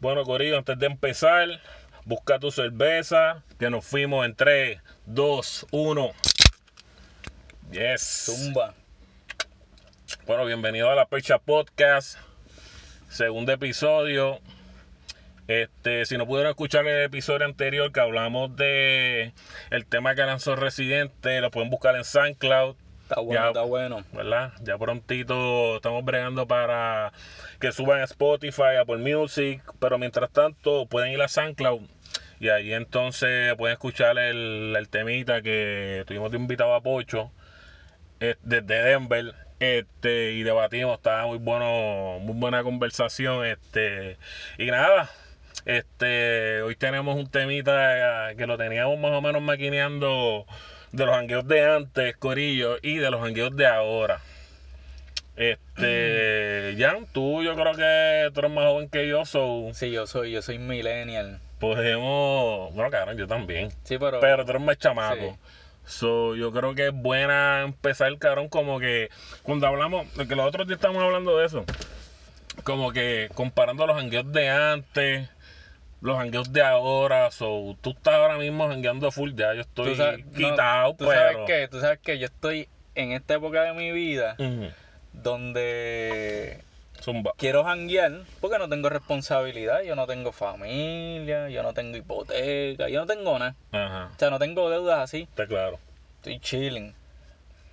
Bueno, Corillo, antes de empezar, busca tu cerveza, que nos fuimos en 3, 2, 1. Yes. Zumba. Bueno, bienvenido a la Percha Podcast, segundo episodio. Este, si no pudieron escuchar el episodio anterior que hablamos de el tema que lanzó Residente, lo pueden buscar en SoundCloud. Está bueno, Ya. está bueno. ¿verdad? Ya prontito estamos bregando para que suban a Spotify, Apple Music, pero mientras tanto pueden ir a SoundCloud y ahí entonces pueden escuchar el, el temita que tuvimos de invitado a Pocho eh, desde Denver este y debatimos, estaba muy bueno, muy buena conversación, este y nada. Este, hoy tenemos un temita que lo teníamos más o menos maquineando de los hangueos de antes, Corillo, y de los hangueos de ahora. Este, Jan, tú yo creo que tú eres más joven que yo, so Sí, yo soy, yo soy millennial. podemos, bueno, cabrón, yo también, Sí, pero. pero tú eres más chamaco. Sí. So, yo creo que es buena empezar, cabrón, como que cuando hablamos, que los otros días estamos hablando de eso, como que comparando los hangueos de antes, los hangueos de ahora, so, tú estás ahora mismo hangueando full ya, yo estoy sabes- no, quitado, ¿tú pero... sabes qué? Tú sabes que yo estoy en esta época de mi vida donde Zumba. quiero janguear porque no tengo responsabilidad, yo no tengo familia, yo no tengo hipoteca, yo no tengo nada. Ajá, O sea, no tengo deudas así, está claro. estoy chilling.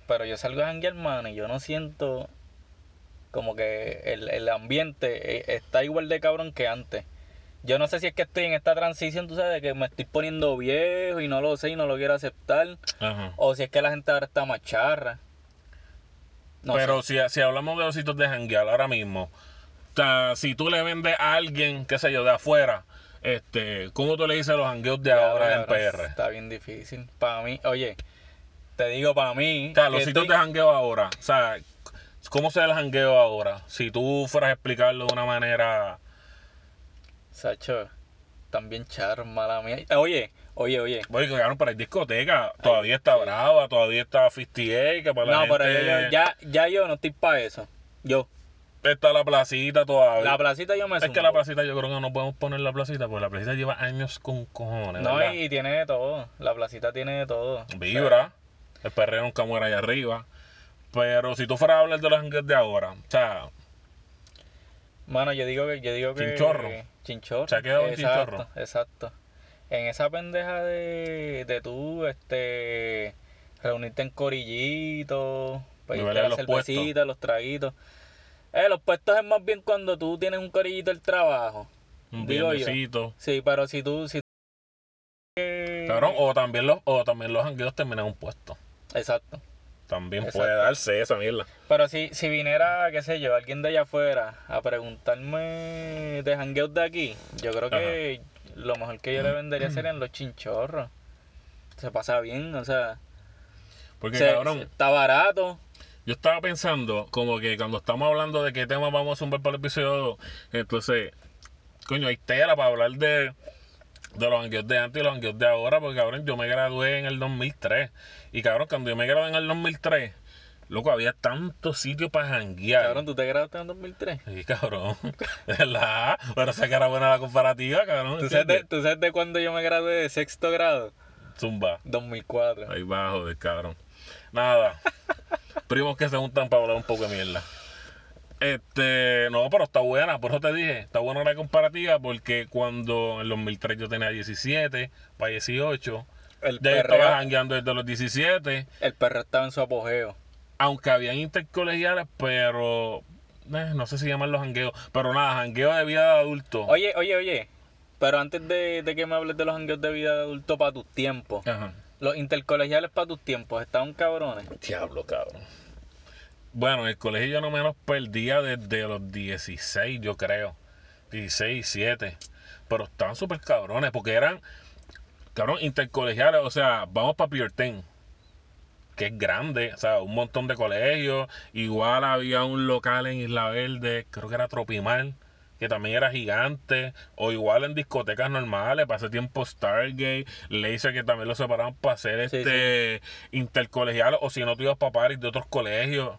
Pero yo salgo a janguear, mano, y yo no siento como que el, el ambiente eh, está igual de cabrón que antes. Yo no sé si es que estoy en esta transición, tú sabes, de que me estoy poniendo viejo y no lo sé y no lo quiero aceptar. Ajá. O si es que la gente ahora está más charra. No Pero sé. si, si hablamos de los sitios de janguear ahora mismo, o sea, si tú le vendes a alguien, qué sé yo, de afuera, este, ¿cómo tú le dices a los jangueos de ahora en PR? Está bien difícil. Para mí, oye, te digo para mí. O sea, los sitios estoy- de jangueo ahora, o sea, ¿cómo se el jangueo ahora? Si tú fueras a explicarlo de una manera... Sacho, también charros, mala mía. Oye, oye, oye. Oye, que cabrón, pero hay discoteca, todavía está Brava, todavía está 58, que para la No, pero gente- yo- yo- ya, ya yo no estoy para eso. Yo. Está la placita todavía. La placita yo me es que la placita yo creo que no podemos poner la placita, porque la placita lleva años con cojones, No, ¿verdad? y, tiene de todo. La placita tiene de todo. Vibra, el perreo nunca muere allá arriba. Pero si tú fueras a hablar de los de ahora, o sea, Mano, yo digo que. Yo digo que Chinchorro. Chinchorro. Se ha quedado en exacto, chinchorro. Exacto. En esa pendeja de, de tú, este. Reunirte en corillito. Pedirte beber en la los cervecita, los traguitos. Eh, los puestos es más bien cuando tú tienes un corillito del trabajo. un viernesito. Sí, pero si tú. Si Cabrón, o también los, o también los hangueos terminan un puesto. Exacto. También Exacto. puede darse esa mierda. Pero si, si viniera, qué sé yo, alguien de allá afuera a preguntarme de hangueos de aquí, yo creo que lo mejor que yo le vendería serían los chinchorros. Se pasa bien, o sea, Porque, se- cabrón, se- está barato. yo estaba pensando como que cuando estamos hablando de qué tema vamos a zumbar para el episodio, entonces, coño, hay tela para hablar de, de los hangueos de antes y los hangueos de ahora, porque, cabrón, yo me gradué en el 2003. Y, cabrón, cuando yo me gradué en el 2003, loco, había tantos sitios para janguear. Cabrón, ¿tú te graduaste en 2003? Sí, cabrón. ¿Verdad? Pero sé que era buena la comparativa, cabrón. ¿Tú sabes, de. ¿Tú sabes de cuándo yo me gradué de sexto grado? Zumba. 2004. Ahí bajo del cabrón. Nada. Primos que se juntan para hablar un poco de mierda. Este, no, pero está buena, por eso te dije, está buena la comparativa porque cuando en los 2003 yo tenía 17, para 18, El ya yo estaba jangueando desde los 17, el perreo estaba en su apogeo. aunque habían intercolegiales, pero eh, no sé si llaman los jangueos, pero nada, jangueo de vida de adulto. Oye, oye, oye, pero antes de, de que me hables de los hangueos de vida de adulto para tus tiempos, Ajá. los intercolegiales para tus tiempos estaban cabrones. Diablo, cabrón. Bueno, el colegio yo no menos perdía desde los 16, yo creo. 16, 17. Pero estaban súper cabrones porque eran, cabrón, intercolegiales. O sea, vamos para Pierten, que es grande. O sea, un montón de colegios. Igual había un local en Isla Verde, creo que era Tropimar, que también era gigante. O igual en discotecas normales, para ese tiempo Stargate, Laser, que también lo separaban para hacer Sí, este intercolegial. O si no, tú ibas para paris de otros colegios.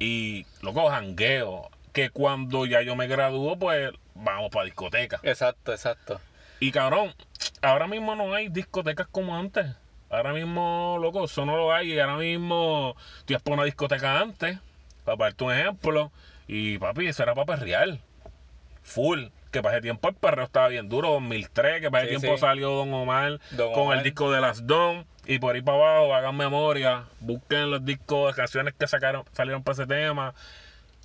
Y, loco, jangueo. que cuando ya yo me gradúo, pues vamos para discoteca. Exacto, exacto. Y cabrón, ahora mismo no hay discotecas como antes. Ahora mismo, loco, eso no lo hay. Y ahora mismo, tú ibas por una discoteca antes, para darte un ejemplo. Y papi, eso era para perrear. Full. Que para ese tiempo el perreo estaba bien duro. 2003, que para ese Sí, tiempo sí. salió Don Omar Don con Omar. el disco de las Don. Y por ahí para abajo, hagan memoria. Busquen los discos, las canciones que sacaron, salieron para ese tema.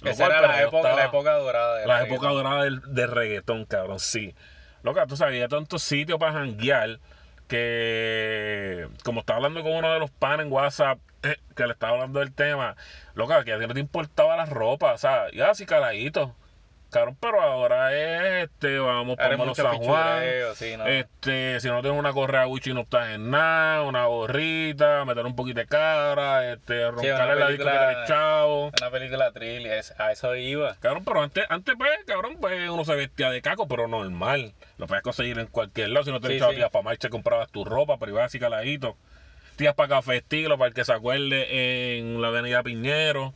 Esa era la época, la época dorada. del la reggaetón. época dorada del, del reggaetón, cabrón, sí. Loca, tú sabes, había tantos sitios para janguear que, como estaba hablando con uno de los panes en WhatsApp, eh, que le estaba hablando del tema, loca, que a ti no te importaba la ropa, o sea, ya así caladito. Cabrón, pero ahora es, este, vamos para Molo San Juan. sí. Este, si no tienes una correa Gucci no estás en nada, una gorrita, meter un poquito de cara, este, roncarle la disco que eres chavo. Una película thrill, es- a eso iba. Cabrón, pero antes, antes pues, cabrón, pues uno se vestía de caco, pero normal. Lo puedes conseguir en cualquier lado. Si no te Sí, sí. tías para marcha, comprabas tu ropa, pero ibas así caladito. Tías para café estilo, para el que se acuerde, en la avenida Piñero.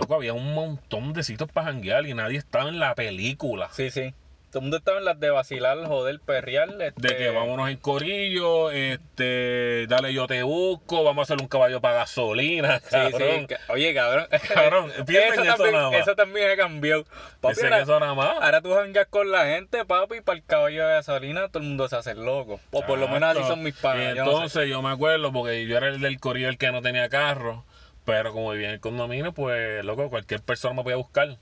Loco, había un montón de sitios para janguear y nadie estaba en la película. Sí, sí. Todo el mundo estaba en las de vacilar, joder, perrear. Este... De que vámonos en corillo, este, dale yo te busco, vamos a hacer un caballo para gasolina, Sí, cabrón. sí. Oye, cabrón. Cabrón, piensen eso también, nada más. Eso también ha cambiado. Papi, ahora, eso nada más. ahora tú jangas con la gente, papi, y para el caballo de gasolina todo el mundo se hace loco. O por lo menos así son mis yo no sé. entonces yo me acuerdo porque yo era el del corillo el que no tenía carro, pero como vivía en el condominio, pues loco, cualquier persona me podía buscar.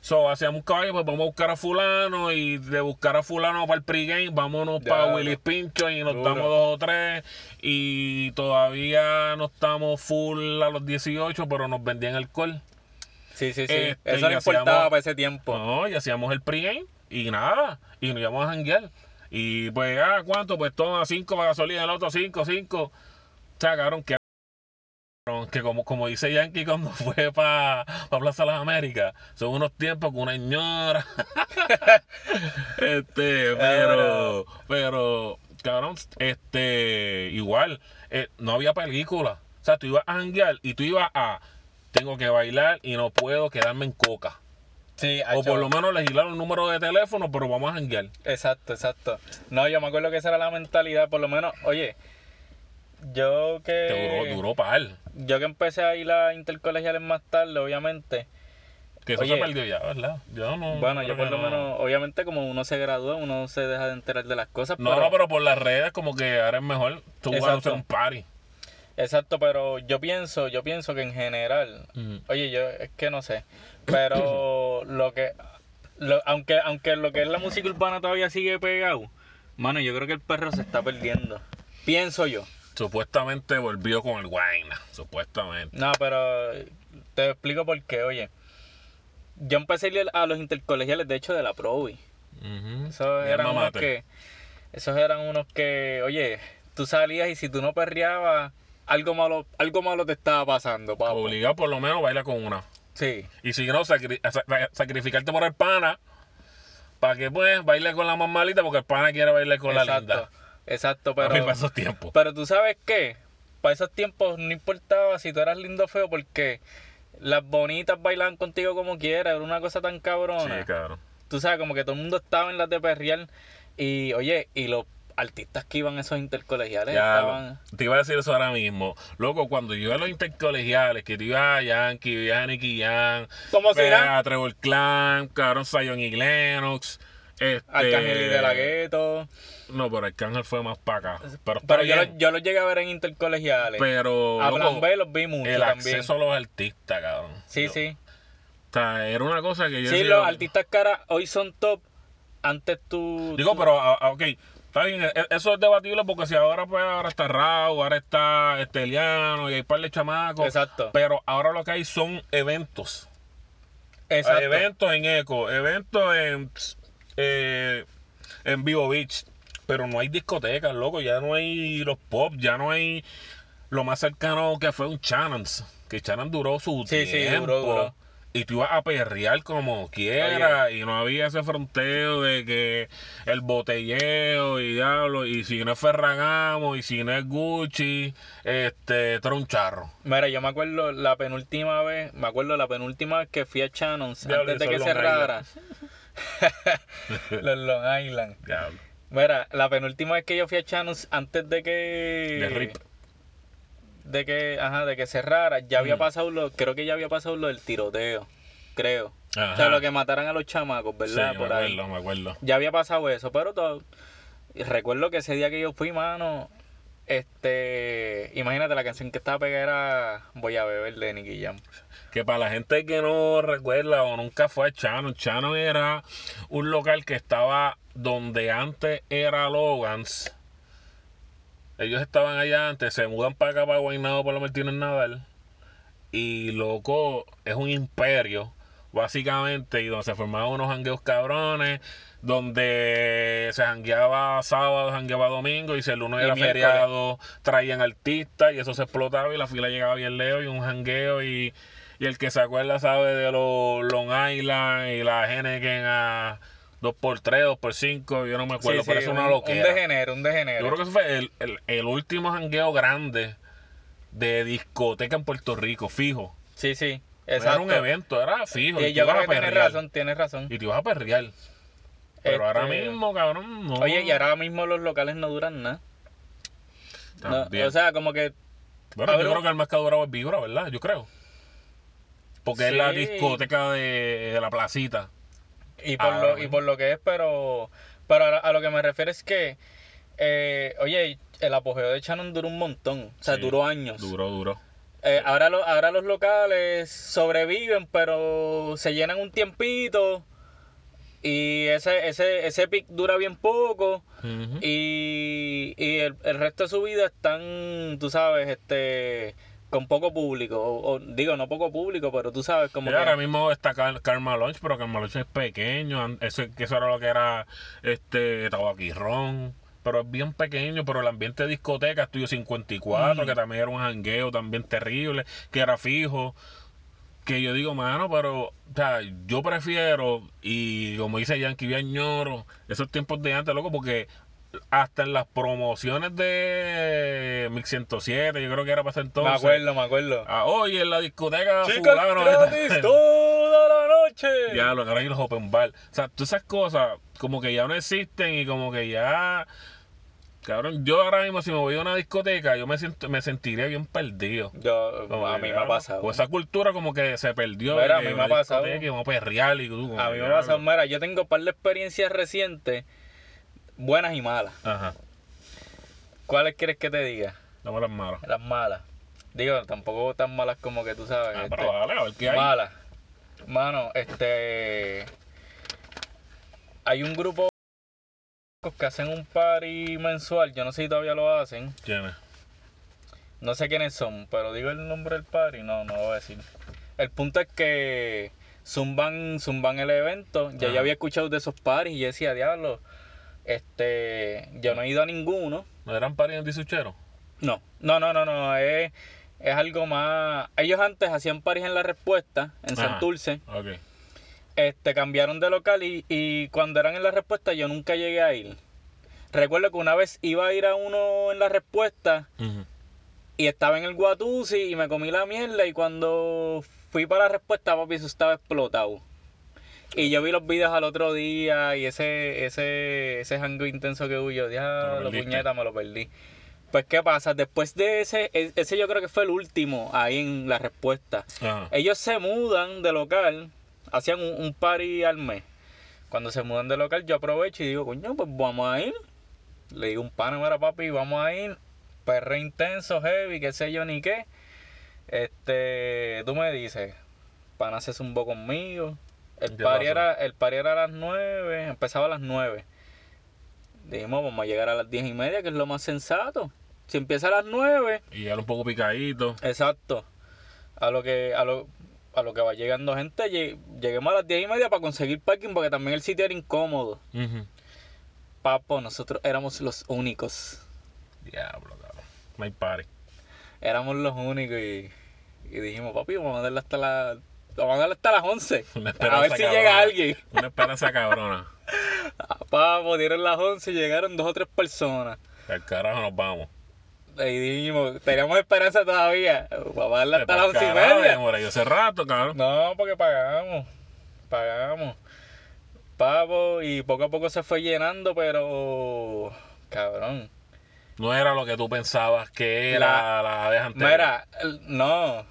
So, hacíamos un caballo, pues vamos a buscar a fulano y de buscar a fulano para el pregame, vámonos Ya, para. Willy Pincho y nos Duro. damos dos o tres y todavía no estamos full a los 18, pero nos vendían alcohol. Sí, sí, sí. Este, eso no importaba hacíamos- para ese tiempo. No, y hacíamos el pregame y nada, y nos íbamos a janguear. Y pues, ah, ¿cuánto? Pues toma cinco para gasolina, el otro cinco, cinco. O sea, cabrón, que, que como, como dice Yankee cuando fue para Plaza de las Américas, son unos tiempos con una ñora. este, pero, pero, cabrón, este, igual, eh, no había película. O sea, tú ibas a janguear y tú ibas a, tengo que bailar y no puedo quedarme en coca. Sí, O por lo menos legislar un número de teléfono, pero vamos a janguear. Exacto, exacto. No, yo me acuerdo que esa era la mentalidad, por lo menos, oye, yo que... Duró, duró par. Yo que empecé a ir a intercolegiales más tarde, obviamente. Que eso Oye. se perdió ya, ¿verdad? Yo no. Bueno, yo por lo no. menos, obviamente como uno se gradúa, uno se deja de enterar de las cosas. No, no, pero por las redes, como que ahora es mejor. Tú vas a hacer un party. Exacto, pero yo pienso, yo pienso que en general, Ujú. oye, yo es que no sé, pero lo que, lo- aunque, aunque lo que es la música urbana todavía sigue pegado, mano, yo creo que el perro se está perdiendo. Pienso yo. Supuestamente volvió con el Guayna. Supuestamente. No, pero te explico por qué, oye. Yo empecé a ir a los intercolegiales, de hecho, de la Provi. Ujú. Esos Mi eran unos mater. que, esos eran unos que, oye, tú salías y si tú no perreabas, algo malo, algo malo te estaba pasando, papo. Obligado por lo menos baila con una. Sí, Y si no, sacri- sa- sacrificarte por el pana. Para que pues baile con la más malita, porque el pana quiere bailar con la linda. Exacto, Pero, pero, para esos tiempos. pero tú sabes qué, para esos tiempos no importaba si tú eras lindo o feo, porque las bonitas bailaban contigo como quieras, era una cosa tan cabrona. Sí, cabrón. tú sabes, como que todo el mundo estaba en las de perrear. Y oye, y los artistas que iban a esos intercolegiales Ya, estaban. te iba a decir eso ahora mismo. Loco, cuando yo iba a los intercolegiales, que te iba a Yankee, ibas a Nicky a Trevor Clan, cabrón, Zion y Lennox. Este, Arcángel y de la Gueto. No, pero Arcángel fue más para acá. Pero, Pero yo, lo- yo los llegué a ver en intercolegiales. pero a Plan B los vi mucho el también. acceso a los artistas, cabrón. Sí, Yo- sí. O sea, era una cosa que yo Sí, decía- los artistas caras hoy son top. Antes tú. Digo, tú- pero, ah, ah, ok, está bien, e- eso es debatible porque si ahora pues ahora está Raúl, ahora está Esteliano y hay un par de chamacos. Exacto. Pero ahora lo que hay son eventos. Exacto. Hay eventos en Eco, eventos en, eh, en Vivo Beach. Pero no hay discotecas, loco. Ya no hay los pop, ya no hay lo más cercano que fue un Shannon's. Que Shannon duró su Sí, sí, tiempo. duró, duró. y tú ibas a perrear como quiera y no había ese fronteo de que el botelleo y diablo y si no es Ferragamo y si no es Gucci este era un charro Mira, yo me acuerdo la penúltima vez, me acuerdo la penúltima vez que fui a Shannon's Diablo, antes de que cerrara. Los Long Island. diablo Mira, la penúltima vez que yo fui a Shannon's antes de que de rip de que, ajá, de que cerrara, ya había Ujú. pasado lo, creo que ya había pasado lo del tiroteo, creo. O sea, lo que mataran a los chamacos, sí, ¿verdad? me Por ahí. acuerdo me acuerdo Ya había pasado eso, pero todo. Recuerdo que ese día que yo fui, mano, este, imagínate la canción que estaba pegada era Voy a beber de Nicky Jam. que para la gente que no recuerda o nunca fue a Chano, Chano era un local que estaba donde antes era Logan's. Ellos estaban allá antes, se mudan para acá, para Guaynabo, por lo Martínez Nadal. Y loco, es un imperio, básicamente, y donde se formaban unos jangueos cabrones, donde se jangueaba sábado, jangueaba domingo, y si el lunes Y era feriado, traían artistas, y eso se explotaba, y la fila llegaba bien lejos, y un jangueo, y, y el que se acuerda sabe de los Long Island, y la Henneken a 2x3, 2x5, yo no me acuerdo, Sí, pero sí, es una un, loquera. un degenero, un Yo degenero. creo que eso fue el, el- el último jangueo grande de discoteca en Puerto Rico, fijo. Sí, sí, No exacto. era un evento, era fijo. Y y te yo ibas creo a que tienes razón, tienes razón. Y te ibas a perrear. Pero ahora Este, mismo, cabrón, no. Oye, y ahora mismo los locales no duran nada. No, o sea, como que bueno, yo creo que el más que ha durado es Vibra, ¿verdad? Yo creo. Porque es la discoteca de, de la placita. Y por, Ahora lo, y por lo que es, pero, pero a, a lo que me refiero es que, eh, oye, el apogeo de Shannon duró un montón, o sea, Sí, duró años. Duro, duro. Eh, ahora, lo- ahora los locales sobreviven, pero se llenan un tiempito y ese, ese, ese pic dura bien poco y, y el, el resto de su vida están, tú sabes, este con poco público, o, o digo, no poco público, pero tú sabes, como que... ahora mismo está Car Karma Lunch, pero Karma Lunch es pequeño. Eso, eso era lo que era este tabaquirrón. Pero es bien pequeño, pero el ambiente de discoteca, Estudio 54, Mm. que también era un jangueo también terrible, que era fijo. Que yo digo, mano, pero o sea, yo prefiero, y como dice Yankee, bien ñoro, esos tiempos de antes, loco, porque hasta en las promociones de Mix 107, yo creo que era para ese me entonces. acuerdo, me acuerdo. Ah, oye, en la discoteca Chicas fulano, gratis toda la noche. ya, lo que ahora hay los open bar. O sea, todas esas cosas como que ya no existen y como que ya... Cabrón, yo ahora mismo si me voy a una discoteca, yo me siento, me sentiría bien perdido. Yo, Como a mí me ha pasado. O esa cultura como que se perdió. Mira, a mí me ha pasado. vamos a perrear y tú como A que, mí me ha pasado, mira, yo tengo un par de experiencias recientes, buenas y malas. Ajá, ¿Cuáles quieres que te diga? dame las malas. Las malas. Digo, tampoco tan malas como que tú sabes. Ah, este, pero dale, a ver qué hay. malas. Mano, este. Hay un grupo que hacen un party mensual, yo no sé si todavía lo hacen. ¿Quién es? No sé quiénes son, pero digo el nombre del party, no, no lo voy a decir. El punto es que zumban, zumban el evento. Ya yo había escuchado de esos parties y yo decía, diablo, este, yo no he ido a ninguno. ¿No eran parientes de Suchero? No, no, no, no, no, es, es algo más. Ellos antes hacían parties en la respuesta, en. Santurce. Ok. Este, cambiaron de local y, y cuando eran en la respuesta yo nunca llegué a ir. Recuerdo que una vez iba a ir a uno en la respuesta y estaba en el Guatusi y me comí la mierda y cuando fui para la respuesta, papi, eso estaba explotado. Y yo vi los videos al otro día y ese ese ese jango intenso que yo, diablo, perdiste. puñeta, me lo perdí. Pues, ¿qué pasa? Después de ese, e- ese yo creo que fue el último ahí en la respuesta. Ellos se mudan de local, hacían un, un party al mes. Cuando se mudan de local, yo aprovecho y digo, coño, pues vamos a ir. Le digo un pana, mira papi, vamos a ir. Perre intenso, heavy, qué sé yo ni qué. Este, tú me dices, pana se zumbó conmigo. El ¿Qué party, era, el party era a las 9, empezaba a las 9. Dijimos, vamos a llegar a las 10 y media, que es lo más sensato. Si empieza a las 9, Y era un poco picadito. Exacto. A lo que, a lo, a lo que va llegando gente, lle- lleguemos a las 10 y media para conseguir parking porque también el sitio era incómodo. Ujú. Papo, nosotros éramos los únicos. Diablo, cabrón. No hay party. Éramos los únicos y, y dijimos, papi, vamos a darle hasta la, Vamos a darle hasta las 11. Una A ver si cabrona. llega alguien. Una esperanza cabrona. Papo, dieron las 11 y llegaron dos o tres personas. Al carajo nos vamos. Y dijimos, teníamos esperanza todavía. Vamos a darle hasta las 11 y media. yo hace rato, cabrón. No, porque pagamos. Pagamos. Pavo, y poco a poco se fue llenando, pero. Cabrón. No era lo que tú pensabas que era la, vez anterior. Mira, no.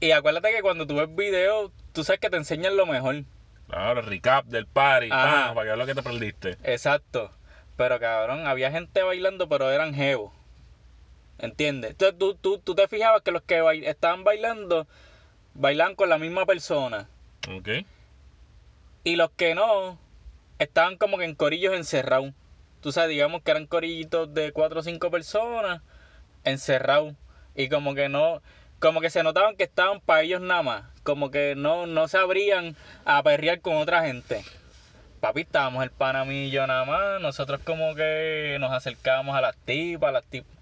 Y acuérdate que cuando tú ves video, tú sabes que te enseñan lo mejor. Claro, el recap del party, para que veas lo que te perdiste. Exacto. Pero cabrón, había gente bailando, pero eran jevos. ¿Entiendes? Entonces tú, tú, tú te fijabas que los que bail- estaban bailando, bailaban con la misma persona. Ok. Y los que no, estaban como que en corillos encerrados. Tú sabes, digamos que eran corillitos de cuatro o cinco personas encerrados. Y como que no, como que se notaban que estaban para ellos nada más. Como que no, no se abrían a perrear con otra gente. Papi, estábamos el panamillo nada más. Nosotros como que nos acercábamos a las tipas, las tipas.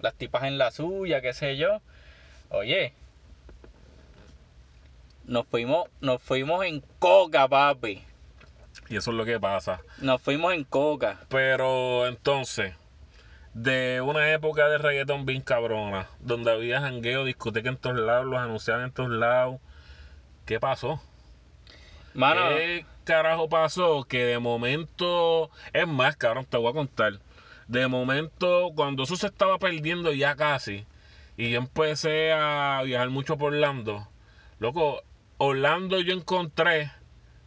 Las tipas en la suya, qué sé yo. Oye. Nos fuimos, nos fuimos en coca, papi. Y eso es lo que pasa. Nos fuimos en coca. Pero entonces, de una época de reggaetón bien cabrona, donde había jangueo, discoteca en todos lados, los anunciaban en todos lados, ¿qué pasó? Mano, ¿Qué carajo pasó? Que de momento, es más, cabrón, te voy a contar. De momento, cuando eso se estaba perdiendo ya casi, y yo empecé a viajar mucho por Orlando, loco, Orlando yo encontré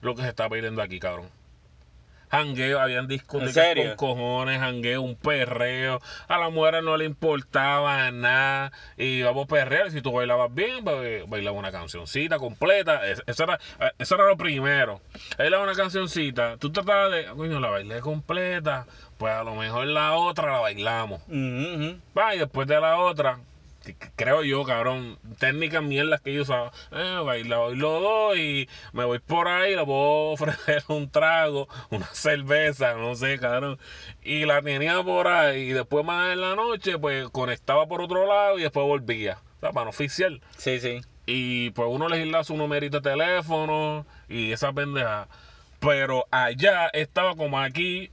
lo que se está perdiendo aquí, cabrón. Jangueo, habían discotecas con cojones, jangueo, un perreo. A la mujer no le importaba nada. Y íbamos a perrear. Si tú bailabas bien, ba- bailaba una cancioncita completa. Es- Eso era, eso era lo primero. Bailaba una cancioncita. Tú tratabas de, coño, la bailé completa. Pues a lo mejor la otra la bailamos. Va, y después de la otra, que- que creo yo, cabrón, técnicas mierdas que yo usaba, eh, baila, bailo dos y me voy por ahí, le puedo ofrecer un trago, una cerveza, no sé, cabrón. Y la tenía por ahí, y después más en la noche, pues conectaba por otro lado y después volvía. O sea, para no oficial. Sí, sí. Y pues uno legisla su numerito de teléfono y esa pendeja. Pero allá estaba como aquí,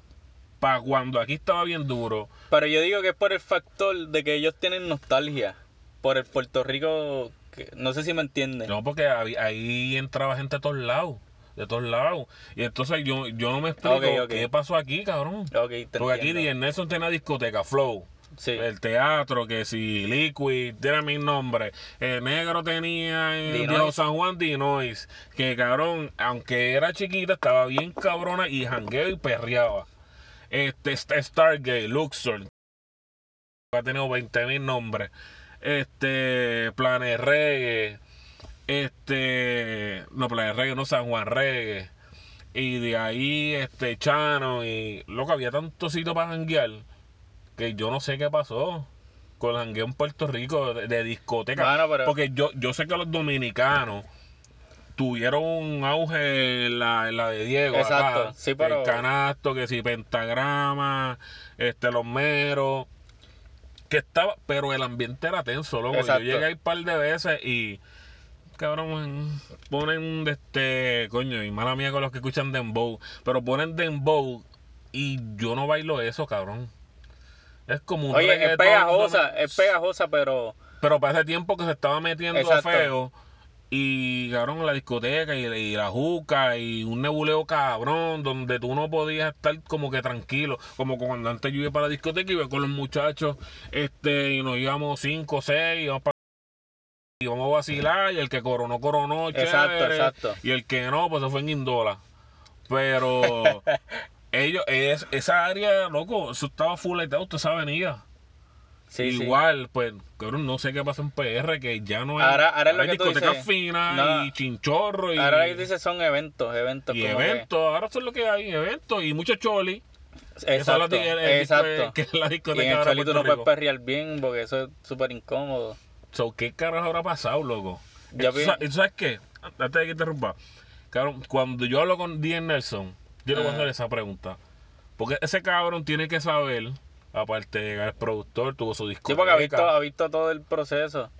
para cuando aquí estaba bien duro. Pero yo digo que es por el factor de que ellos tienen nostalgia. Por el Puerto Rico. que- no sé si me entienden. No, porque ahí, ahí entraba gente de todos lados, de todos lados. Y entonces yo, yo no me explico qué pasó aquí, cabrón. Porque aquí. DJ Nelson tenía discoteca, Flow. Sí. El teatro, que si Liquid, tiene mi nombre. El negro tenía en Dinois. Viejo San Juan Dinois. Que cabrón, aunque era chiquita, estaba bien cabrona y jangueo y perreaba. Este, este Stargate, Luxor. Ha tenido 20 mil nombres. Este, Planet Reggae. Este, no, Planet Reggae, no San Juan Reggae. Y de ahí, este, Chano. Y loco, había tanto sitio para janguear que yo no sé qué pasó con el jangueo en Puerto Rico de, de discoteca. Pero- Porque yo, yo sé que los dominicanos tuvieron un auge en la, en la de Diego. Exacto, acá. sí, pero- El canasto, que si pentagrama, este, los meros. Que estaba, pero el ambiente era tenso, loco. Exacto. Yo llegué ahí un par de veces y. Cabrón, ponen de este. Coño, y mala mía con los que escuchan Dembow. Pero ponen Dembow y yo no bailo eso, cabrón. Es como un Oye, es pegajosa, no- es pegajosa, pero. Pero para ese tiempo que se estaba metiendo Exacto. feo. Y cabrón, la discoteca y, y la juca y un nebuleo cabrón donde tú no podías estar como que tranquilo. Como cuando antes yo iba para la discoteca y iba con los muchachos este y nos íbamos cinco o seis íbamos pa- y íbamos a vacilar y el que coronó, coronó, Exacto, chévere, exacto. Y el que no, pues se fue en Indola. Pero ellos, es, esa área, loco, eso estaba fulletado, toda esa avenida. Sí, sí. Igual, pues, cabrón, no sé qué pasa en PR, que ya no hay, Ahora- ahora es lo hay que tú discotecas dices. finas y chinchorro y, Ahora lo que dices son eventos, eventos. y como que- eventos. Ahora eso es lo que hay, eventos y muchos choli. que son Exacto, el- el disco- exacto. que es la Y discoteca en el cholito Puerto no puedes perrear bien porque eso es súper incómodo. So, ¿Qué carajo habrá pasado, loco? ¿Tú vi- sa- ¿tú ¿Sabes qué? Antes de que interrumpa. Cabrón, cuando yo hablo con D. Nelson, yo le voy a hacer esa pregunta. Porque ese cabrón tiene que saber, aparte de es productor, tuvo su discoteca. Sí, porque ha visto, ha visto todo el proceso.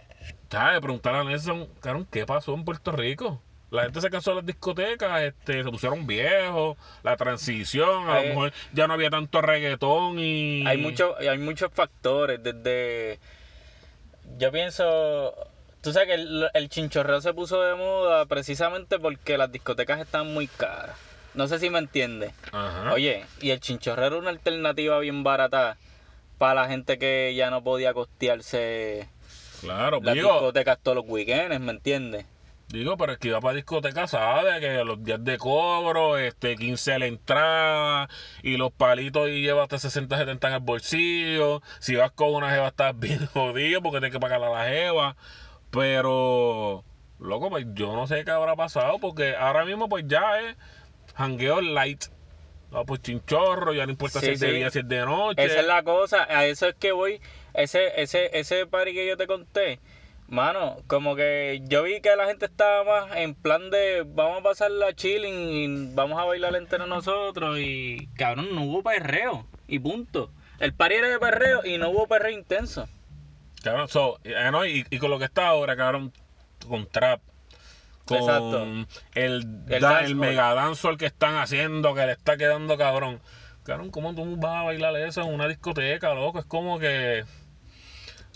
¿sabes? Preguntar a Nelson, ¿qué pasó en Puerto Rico? La gente se cansó de las discotecas, este, se pusieron viejos, la transición, a lo mejor ya no había tanto reggaetón y... Hay, mucho, hay muchos factores, desde... Yo pienso... Tú sabes que el, el chinchorreo se puso de moda precisamente porque las discotecas están muy caras. No sé si me entiendes. Ajá. Oye, y el chinchorreo era una alternativa bien barata para la gente que ya no podía costearse claro, las digo, discotecas todos los weekends, ¿me entiendes? digo, pero es que iba para discoteca, sabe que los días de cobro, este, 15 a la entrada, y los palitos y llevas hasta 60, 70 en el bolsillo. Si vas con una jeva estás bien jodido porque tienes que pagar a la jeva. Pero, loco, pues yo no sé qué habrá pasado porque ahora mismo pues ya es jangueo light. No, pues chinchorro, ya no importa Sí, si es de día, si es de noche. Esa es la cosa, a eso es que voy. Ese, ese, ese party que yo te conté, mano, como que yo vi que la gente estaba más en plan de vamos a pasar la chilling y vamos a bailar entre nosotros y cabrón, no hubo perreo y punto. El party era de perreo y no hubo perreo intenso. Cabrón, so, eh, no, y, y con lo que está ahora, cabrón, con trap, con Exacto. el, El da- el mega dancehall que están haciendo, que le está quedando cabrón. Cabrón, ¿cómo tú vas a bailar eso en una discoteca, loco? Es como que.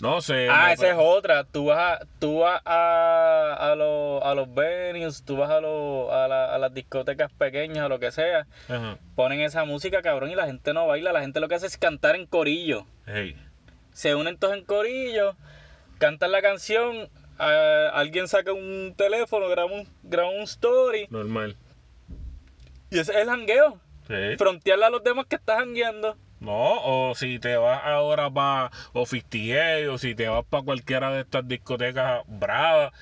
No sé. Ah, esa es otra. Tú vas a, tú vas a, a, los, a los venues, tú vas a, los, a, la- a las discotecas pequeñas o lo que sea. Ajá. Ponen esa música, cabrón, y la gente no baila. La gente lo que hace es cantar en corillo. Hey. Se unen todos en corillo, cantan la canción, a- alguien saca un teléfono, graba un, graba un story. Normal. Y ese es el jangueo. Sí. Frontearle a los demás que estás jangueando. No, o si te vas ahora para o 58, o si te vas para cualquiera de estas discotecas bravas,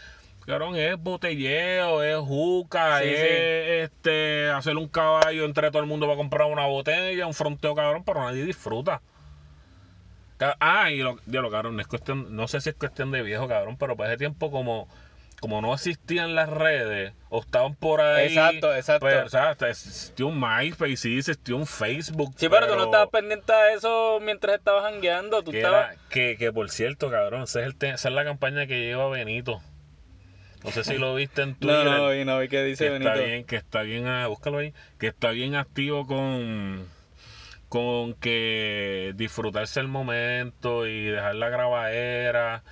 cabrón, es botelleo, es juca, Sí, es sí. este hacer un caballo entre todo el mundo para comprar una botella, un fronteo cabrón, pero nadie disfruta. Ah, y lo, diablo, cabrón, es cuestión, no sé si es cuestión de viejo, cabrón, pero para ese tiempo como como no existían las redes, o estaban por ahí. Exacto, exacto. Pero, o sea, existió un MySpace, sí, existió un Facebook. Sí, pero, tú no estabas pendiente de eso mientras estabas jangueando. Tú Que, estabas... era- que, que por cierto, cabrón, esa es, el esa es la campaña que lleva Benito. No sé si lo viste en Twitter. No, no, vi, no vi que que dice está Benito. bien, que está bien, ah, búscalo ahí, que está bien activo con con que disfrutarse el momento y dejar la grabadera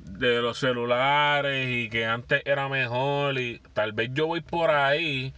de los celulares y que antes era mejor y tal vez yo voy por ahí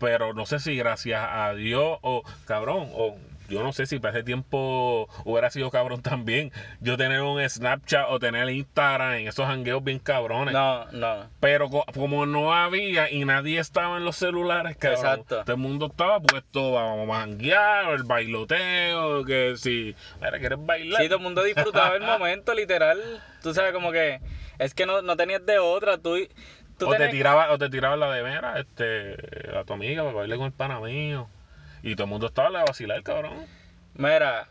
pero no sé si gracias a Dios o cabrón o yo no sé si para ese tiempo hubiera sido cabrón también yo tener un Snapchat o tener Instagram en esos hangueos bien cabrones No, no. pero co- como no había y nadie estaba en los celulares, cabrón, Exacto. todo el mundo estaba puesto, vamos a janguear, el bailoteo, que si, mira, ¿quieres bailar? Sí, todo el mundo disfrutaba el momento, literal. Tú sabes, como que es que no, no tenías de otra. Tú, tú o, te tiraba, o te tiraba la de mera, este, a tu amiga, para bailar con el pana mío. Y todo el mundo estaba a la vacilar, cabrón. Mira,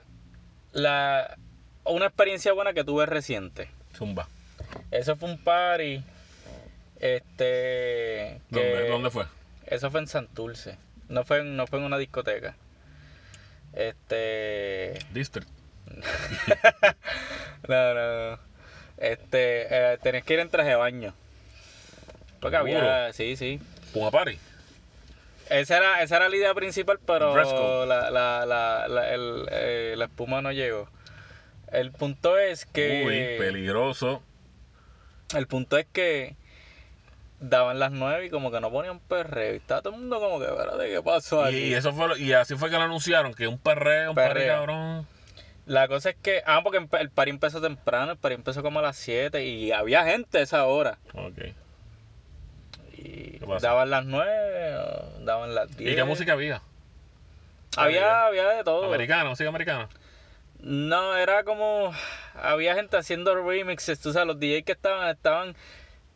la, una experiencia buena que tuve reciente. Zumba. Eso fue un party. Este. que- ¿Dónde, ¿Dónde fue? Eso fue en Santurce. No fue, en- no fue en una discoteca. Este. District. No, no, no. Este. Eh, tenés que ir en traje de baño. Porque había. Seguro. Sí, sí. Puma Party. Esa era, esa era la idea principal, pero la, la, la, la, el, eh, la espuma no llegó. El punto es que. Uy, peligroso. El punto es que daban las nueve y como que no ponían perreo. Y estaba todo el mundo como que, espérate, ¿qué pasó aquí? Y, eso fue lo- y así fue que lo anunciaron, que un perreo, un perreo, cabrón. La cosa es que, ah, porque el party empezó temprano, el party empezó como a las 7 y había gente a esa hora. Ok. Daban las 9, o daban las 10. ¿Y qué música había? Había, había de todo. Americana, música americana. No, era como. Había gente haciendo remixes, tú sabes, los DJs que estaban, estaban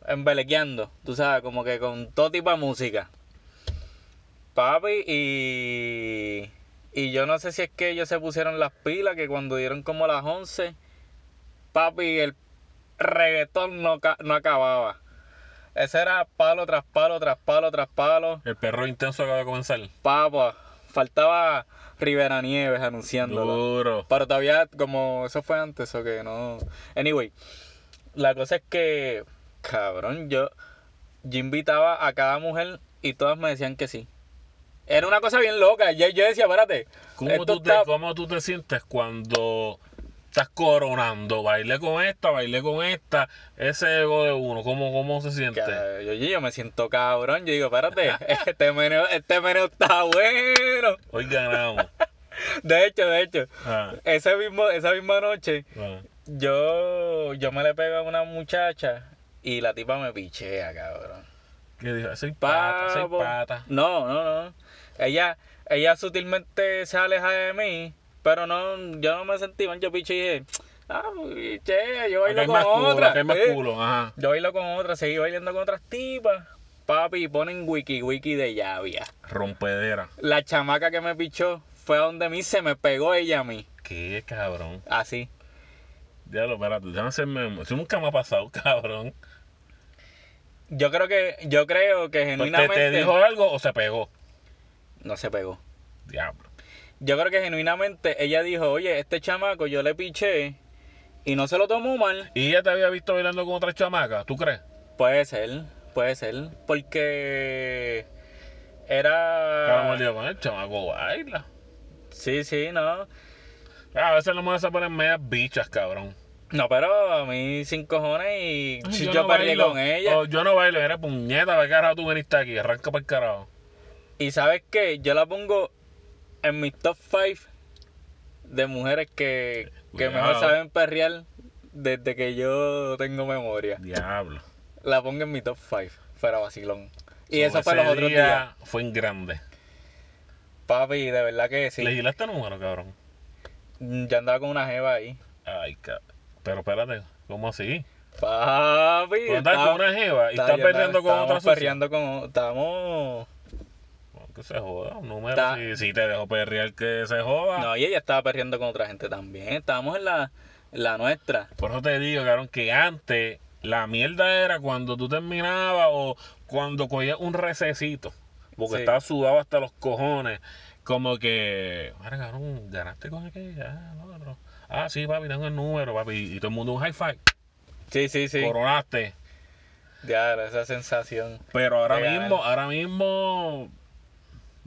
embelequeando, tú sabes, como que con todo tipo de música. Papi, y. Y yo no sé si es que ellos se pusieron las pilas, que cuando dieron como las 11, papi, el reggaetón no, no acababa. Ese era palo tras palo, tras palo, tras palo. El perro intenso acaba de comenzar. Papa, faltaba Rivera Nieves anunciándolo. Duro. Pero todavía, como eso fue antes o que no. Anyway, la cosa es que, cabrón, yo, yo invitaba a cada mujer y todas me decían que sí. Era una cosa bien loca. Yo, yo decía, espérate. ¿Cómo tú, te, está- ¿Cómo tú te sientes cuando estás coronando? Bailé con esta, bailé con esta. Ese ego de uno, ¿cómo, cómo se siente? Que, yo, yo me siento cabrón. Yo digo, espérate, este meneo, este meneo está bueno. Hoy ganamos. De hecho, de hecho, Ah, ese mismo, esa misma noche, ah. yo, yo me le pego a una muchacha y la tipa me pichea, cabrón. ¿Qué dijo? Soy pata, soy pata. No, no, no. Ella, ella sutilmente se aleja de mí, pero no, yo no me sentí mal. Yo piché y dije, ah, piche, yo bailo con culo, otra. más culo. Ajá. Yo bailo con otra, seguí bailando con otras tipas. Papi, ponen wiki, wiki de llavia. Rompedera. La chamaca que me pichó fue a donde mí se me pegó ella a mí. Qué cabrón. Así. Diablo, espérate, déjame hacerme. Eso nunca me ha pasado, cabrón. Yo creo que, yo creo que Pues, ¿Te, genuinamente. ¿Te dijo algo o se pegó? No se pegó. Diablo. Yo creo que genuinamente ella dijo, oye, este chamaco yo le piché y no se lo tomó mal. ¿Y ella te había visto bailando con otra chamaca? ¿Tú crees? Puede ser, puede ser. Porque Claro, era... lío con el chamaco baila. Sí, sí, no. A veces las mujeres se ponen medias bichas, cabrón. No, pero a mí sin cojones y Ay, si yo, no bailo. con ella. Oh, yo no bailo, eres puñeta, ¿para qué carajo tú viniste aquí? Arranca para el carajo. Y sabes qué, yo la pongo en mi top 5 de mujeres que, que mejor saben perrear desde que yo tengo memoria. Diablo. La pongo en mi top 5, fuera vacilón. Y So, eso fue los otros día días. Fue en grande. Papi, de verdad que sí. ¿Legislaste número, cabrón? Mm, Yo andaba con una jeva ahí. Ay, cabrón. Pero espérate, ¿cómo así? Papi. ¿Tú andas estaba- con una jeva y estás perreando con estábamos otra sucia? perreando con... Estábamos... Que se joda, un número. Ta- Si, si te dejo perrear, que se joda. No, y ella estaba perreando con otra gente también. Estábamos en la, en la nuestra. Por eso te digo, cabrón, que antes la mierda era cuando tú terminabas o cuando cogías un recesito. Porque Sí. estabas sudado hasta los cojones. Como que, mira, cabrón, ganaste con aquella. Ah, no, no. Ah, sí, papi, tengo el número, papi. Y todo el mundo un high five. Sí, sí, sí. Coronaste. Ya, esa sensación. Pero ahora De ganar. mismo, ahora mismo.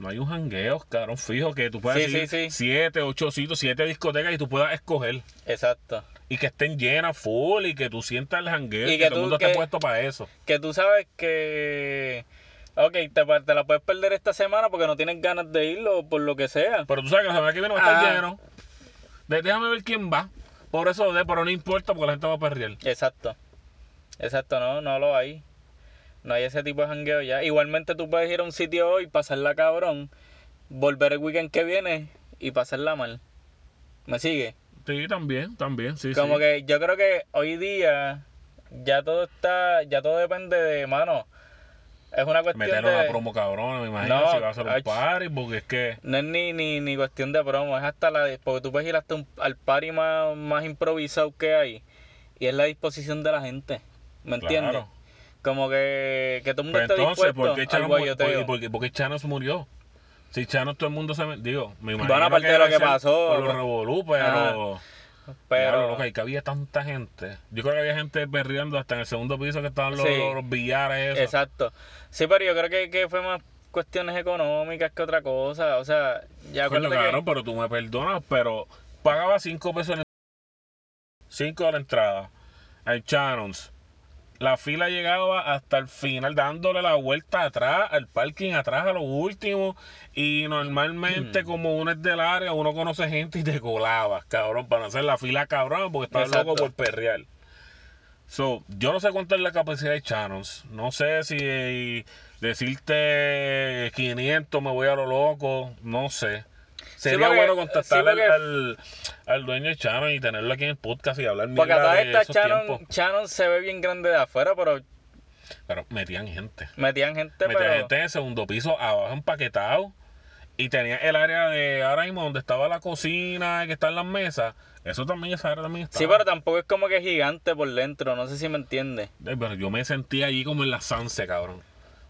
No hay un jangueo, cabrón, fijo, que tú puedas Sí, sí. siete, ocho sitios, siete discotecas y tú puedas escoger. Exacto. Y que estén llenas, full, y que tú sientas el jangueo, Y que que, todo el mundo que- esté puesto para eso. Que tú sabes que... Ok, te, la puedes perder esta semana porque no tienes ganas de ir o por lo que sea. Pero tú sabes que la semana que viene va a estar Ajá. lleno. De- déjame ver quién va. Por eso, de, pero no importa porque la gente va a perrear. Exacto. Exacto, no, no lo hay. No hay ese tipo de jangueo ya. Igualmente tú puedes ir a un sitio hoy, pasarla cabrón, volver el weekend que viene y pasarla mal. ¿Me sigue? Sí, también, también, sí, Como sí. que yo creo que hoy día ya todo está, ya todo depende de, mano, es una cuestión Meterle de... una promo cabrona, me imagino, No, si va a ser un ach. party, porque es que... No es ni, ni, ni cuestión de promo, es hasta la... Porque tú puedes ir hasta un- al party más, más improvisado que hay y es la disposición de la gente, ¿me entiendes? Claro. Como que, que todo el mundo Pues esté entonces, dispuesto ¿por qué al Chano, mu- guayoteo. por- por qué- por qué Chano se murió? Si Chano todo el mundo se... Digo, me imagino Bueno, aparte de lo debe que ser pasó, Por los pues. revolú, pero... Pero, Diablo, loco, y que había tanta gente. Yo creo que había gente perreando hasta en el segundo piso que estaban los, Sí. los, los billares. Exacto. Sí, pero yo creo que, que fue más cuestiones económicas que otra cosa. O sea, ya Coño, acuérdate que- pero tú me perdonas, pero pagaba 5 pesos en 5 de la entrada. Al Channons. La fila llegaba hasta el final, dándole la vuelta atrás, al parking atrás, a lo último. Y Mm. normalmente, como uno es del área, uno conoce gente y te colabas, cabrón, para no hacer la fila cabrón, porque estás Exacto. loco por perrear. So, yo no sé cuánto es la capacidad de Channons. No sé si eh, decirte 500 me voy a lo loco. No sé. Sería porque- bueno contactarle sí, porque- al, al dueño de Channons y tenerlo aquí en el podcast y hablar Porque a mierda todas de estas esos Shannon, tiempos. Shannon se ve bien grande de afuera, pero Pero metían gente. metían gente, Metían pero... gente en el segundo piso, abajo empaquetado. Y tenía el área de ahora mismo donde estaba la cocina, que están las mesas. Eso también, esa área también. Sí, pero tampoco es como que gigante por dentro, no sé si me entiendes. Eh, Pero yo me sentía allí como en la Sanse, cabrón.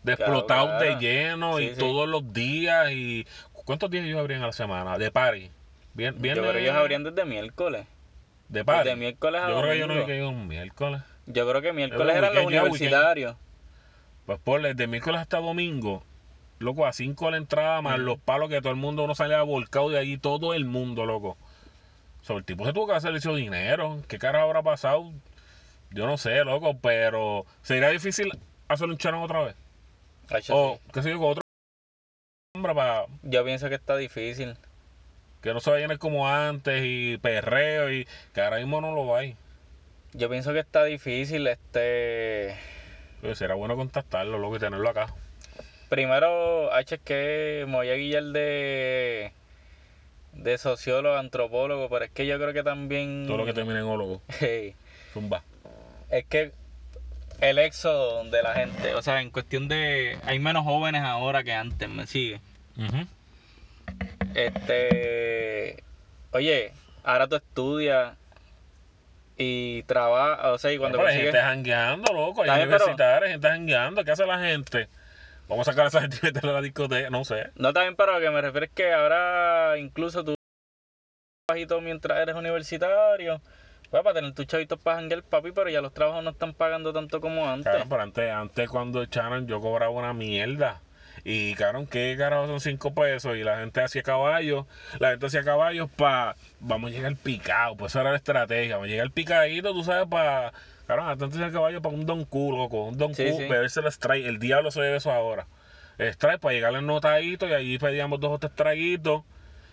De Claro, explotado claro. de lleno Sí, y sí. todos los días. y ¿Cuántos días ellos abrían a la semana? De party. Bien, bien Yo creo que ellos abrían desde miércoles. de party. desde miércoles a Yo creo que yo no vi que iban un miércoles. Yo creo que miércoles eran los universitarios. Pues ponle de miércoles hasta domingo, loco, a 5 la entrada, más los palos que todo el mundo uno salía volcado de allí, todo el mundo, loco. Sobre el tipo se tuvo que hacer ese dinero. ¿Qué cara habrá pasado? Yo no sé, loco, pero sería difícil hacer un charón otra vez. Hacho, O, sí. qué sé yo, con otro para Yo pienso que está difícil. que no se vayan como antes y perreo y que ahora mismo no lo hay. Yo pienso que está difícil, este... Pero será bueno contactarlo, loco, y tenerlo acá. Primero, H, es que me voy a guiar de... De sociólogo, antropólogo, pero es que yo creo que también... Todo lo que termine en ólogo. Hey, Zumba. es que el éxodo de la gente, o sea, en cuestión de... Hay menos jóvenes ahora que antes, ¿me sigue? Ujú. Este... Oye, ahora tú estudias y trabajas, o sea, y cuando Pero hay consigues... gente jangueando, loco. Hay Está bien, pero- universitarios, gente jangueando. ¿Qué hace la gente? Vamos a sacar a esa gente y meterla a la discoteca. No sé. No también, pero a lo que me refiero es que ahora incluso tú bajito mientras eres universitario, pues para tener tus chavitos para janguear, papi, pero ya los trabajos no están pagando tanto como antes. Cabrón, pero antes, antes cuando echaron yo cobraba una mierda. Y cabrón, ¿qué carajo son cinco pesos? Y la gente hacía caballos. La gente hacía caballos para. Vamos a llegar picado. Pues esa era la estrategia. Vamos a llegar picadito, tú sabes, para. Cabrón, antes hacía caballos para un Don Q, loco. Un Don Sí, Q, sí. beberse el strike. El diablo se bebe eso ahora. Strike para llegarle al notadito y allí pedíamos dos o tres traguitos.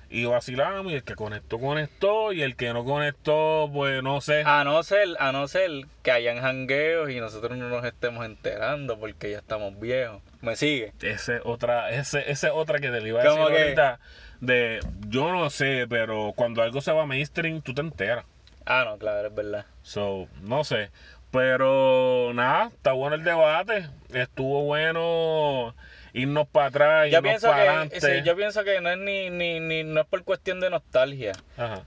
Y vacilamos. Y el que conectó, conectó. Y el que no conectó, pues no sé. A no ser, a no ser que hayan jangueos y nosotros no nos estemos enterando porque ya estamos viejos. ¿Me sigue? Ese otra, ese, ese otra que te le iba a decir ¿Cómo que? ahorita de yo no sé, pero cuando algo se va mainstream, tú te enteras. Ah, no, claro, es verdad. So, no sé. Pero nada, está bueno el debate. Estuvo bueno irnos para atrás, Yo irnos pienso, para que, adelante. sí, yo pienso que no es ni, ni, ni no es por cuestión de nostalgia, Ajá.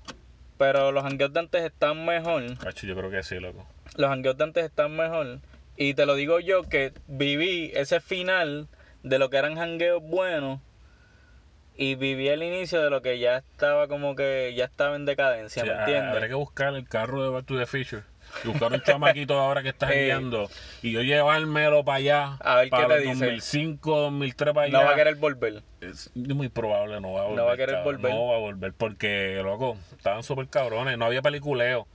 pero los jangueos de antes están mejor. Yo creo que sí, loco. los jangueos de antes están mejor. Y te lo digo yo que viví ese final de lo que eran jangueos buenos y viví el inicio de lo que ya estaba como que ya estaba en decadencia, Sí, ¿me entiendes? Habría que buscar el carro de Back to the Future. Buscar un chamaquito ahora que está Eh. guiando. Y yo llevármelo para allá. A ver qué para te los dice. 2005, 2003 para allá. No va a querer volver. Es muy probable, no va a volver. No va a querer cabrón. volver. No va a volver porque, loco, estaban súper cabrones. No había peliculeo.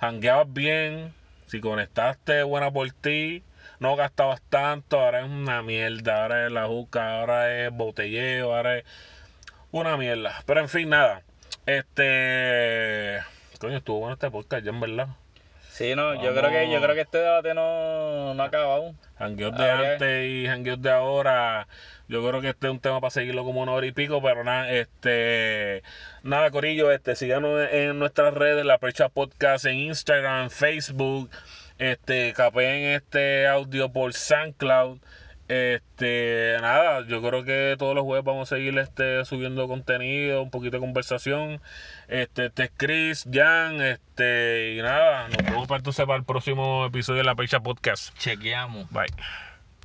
Jangueabas bien. Si conectaste, buena por ti. No gastabas tanto. Ahora es una mierda. Ahora es la juca. Ahora es botelleo. Ahora es una mierda. Pero en fin, nada. Este. Coño, estuvo bueno este podcast, ya en verdad. Sí, no, yo creo que yo creo que este debate no, no ha acabado. Jangueos de Habría- antes y jangueos de ahora. Yo creo que este es un tema para seguirlo como una hora y pico, pero nada, este, nada, Corillo, este, síganos en, en nuestras redes, la Percha Podcast en Instagram, Facebook, este, capeen este audio por SoundCloud. Este, nada, yo creo que todos los jueves vamos a seguir este subiendo contenido, un poquito de conversación. Este, este es Chris, Jan, este, y nada, nos vemos para entonces para el próximo episodio de la Percha Podcast. Chequeamos. Bye.